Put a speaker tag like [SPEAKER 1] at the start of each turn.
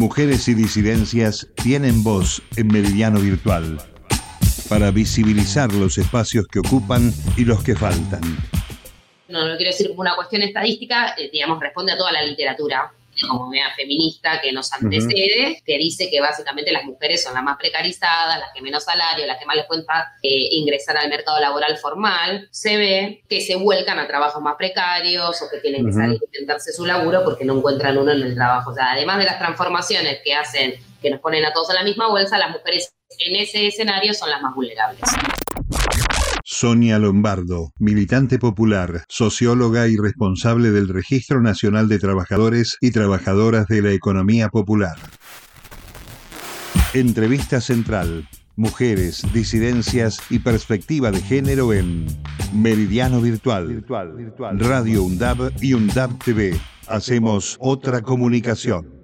[SPEAKER 1] Mujeres y disidencias tienen voz en Meridiano Virtual para visibilizar los espacios que ocupan y los que faltan.
[SPEAKER 2] No, no quiero decir como una cuestión estadística, eh, digamos, responde a toda la literatura como una feminista que nos antecede, que dice que básicamente las mujeres son las más precarizadas, las que menos salario, las que más les cuenta eh, ingresar al mercado laboral formal, se ve que se vuelcan a trabajos más precarios o que tienen que salir a intentarse su laburo porque no encuentran uno en el trabajo. O sea, además de las transformaciones que hacen, que nos ponen a todos en la misma bolsa, las mujeres en ese escenario son las más vulnerables.
[SPEAKER 1] Sonia Lombardo, militante popular, socióloga y responsable del Registro Nacional de Trabajadores y Trabajadoras de la Economía Popular. Entrevista central. Mujeres, disidencias y perspectiva de género en Meridiano Virtual, Radio UNDAB y UNDAB TV. Hacemos otra comunicación.